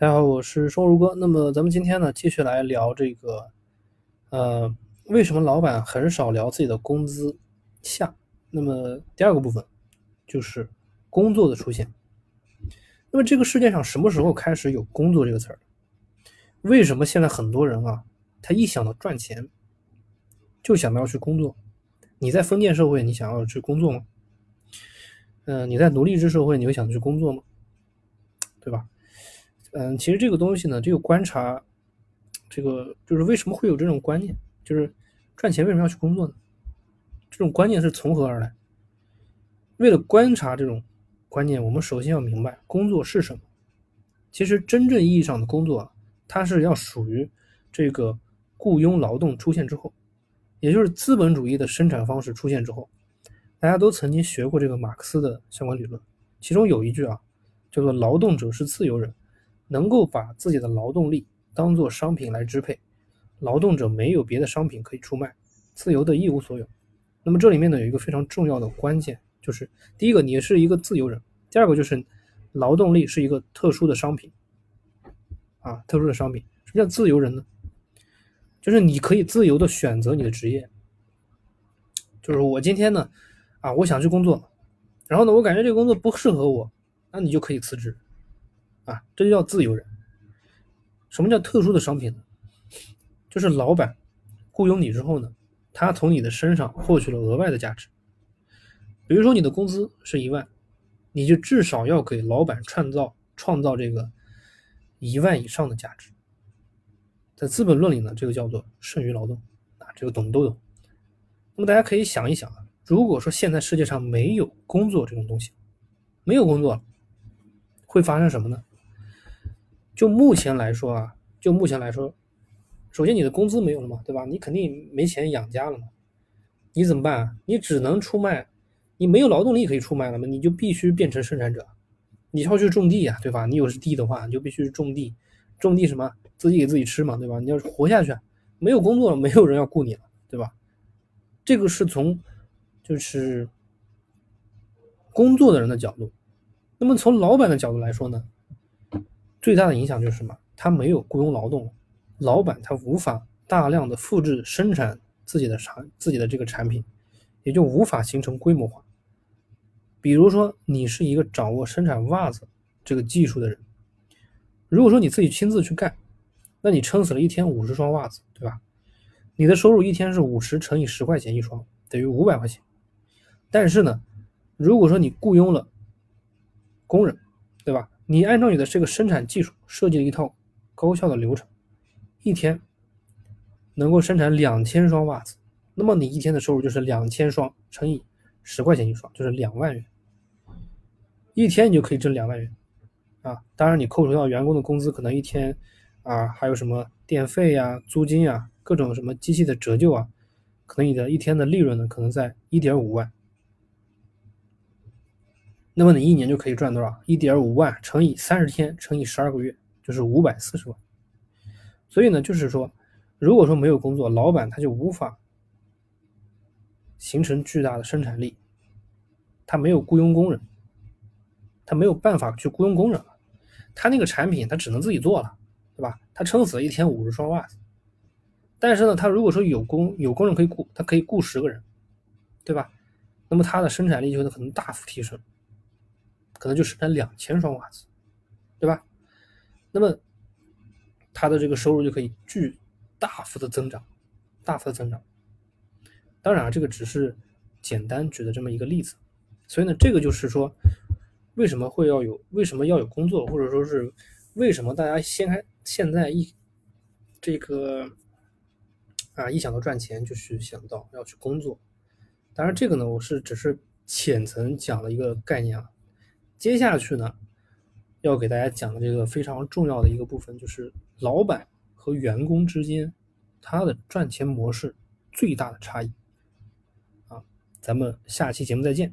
大家好，我是收入哥。那么咱们今天呢，继续来聊这个，呃，为什么老板很少聊自己的工资下？那么第二个部分就是工作的出现。那么这个世界上什么时候开始有工作这个词儿？为什么现在很多人啊，他一想到赚钱，就想到要去工作？你在封建社会，你想要去工作吗？嗯，你在奴隶制社会，你会想去工作吗？对吧？嗯，其实这个东西呢，这个观察，这个就是为什么会有这种观念，就是赚钱为什么要去工作呢？这种观念是从何而来？为了观察这种观念，我们首先要明白工作是什么。其实真正意义上的工作啊，它是要属于这个雇佣劳动出现之后，也就是资本主义的生产方式出现之后，大家都曾经学过这个马克思的相关理论，其中有一句啊，叫做“劳动者是自由人”。能够把自己的劳动力当做商品来支配，劳动者没有别的商品可以出卖，自由的一无所有。那么这里面呢有一个非常重要的关键，就是第一个你是一个自由人，第二个就是劳动力是一个特殊的商品，啊，特殊的商品。什么叫自由人呢？就是你可以自由的选择你的职业，就是我今天呢，啊，我想去工作，然后呢，我感觉这个工作不适合我，那你就可以辞职。啊，这就叫自由人。什么叫特殊的商品呢？就是老板雇佣你之后呢，他从你的身上获取了额外的价值。比如说你的工资是一万，你就至少要给老板创造创造这个一万以上的价值。在《资本论》里呢，这个叫做剩余劳动啊，这个懂都懂。那么大家可以想一想啊，如果说现在世界上没有工作这种东西，没有工作了，会发生什么呢？就目前来说啊，就目前来说，首先你的工资没有了嘛，对吧？你肯定没钱养家了嘛，你怎么办？你只能出卖，你没有劳动力可以出卖了嘛，你就必须变成生产者，你要去种地呀，对吧？你有是地的话，你就必须种地，种地什么？自己给自己吃嘛，对吧？你要活下去，没有工作了，没有人要雇你了，对吧？这个是从就是工作的人的角度，那么从老板的角度来说呢？最大的影响就是什么？他没有雇佣劳动，老板他无法大量的复制生产自己的产自己的这个产品，也就无法形成规模化。比如说，你是一个掌握生产袜子这个技术的人，如果说你自己亲自去干，那你撑死了一天五十双袜子，对吧？你的收入一天是五十乘以十块钱一双，等于五百块钱。但是呢，如果说你雇佣了工人，对吧？你按照你的这个生产技术设计了一套高效的流程，一天能够生产两千双袜子，那么你一天的收入就是两千双乘以十块钱一双，就是两万元。一天你就可以挣两万元啊！当然你扣除掉员工的工资，可能一天啊还有什么电费呀、租金呀、各种什么机器的折旧啊，可能你的一天的利润呢，可能在一点五万。那么你一年就可以赚多少？一点五万乘以三十天乘以十二个月，就是五百四十万。所以呢，就是说，如果说没有工作，老板他就无法形成巨大的生产力，他没有雇佣工人，他没有办法去雇佣工人了，他那个产品他只能自己做了，对吧？他撑死了一天五十双袜子。但是呢，他如果说有工有工人可以雇，他可以雇十个人，对吧？那么他的生产力就可能大幅提升。可能就生产两千双袜子，对吧？那么他的这个收入就可以巨大幅的增长，大幅的增长。当然啊，这个只是简单举的这么一个例子。所以呢，这个就是说，为什么会要有，为什么要有工作，或者说是为什么大家先开现在一这个啊一想到赚钱就是想到要去工作。当然，这个呢，我是只是浅层讲了一个概念啊。接下去呢，要给大家讲的这个非常重要的一个部分，就是老板和员工之间他的赚钱模式最大的差异。啊，咱们下期节目再见。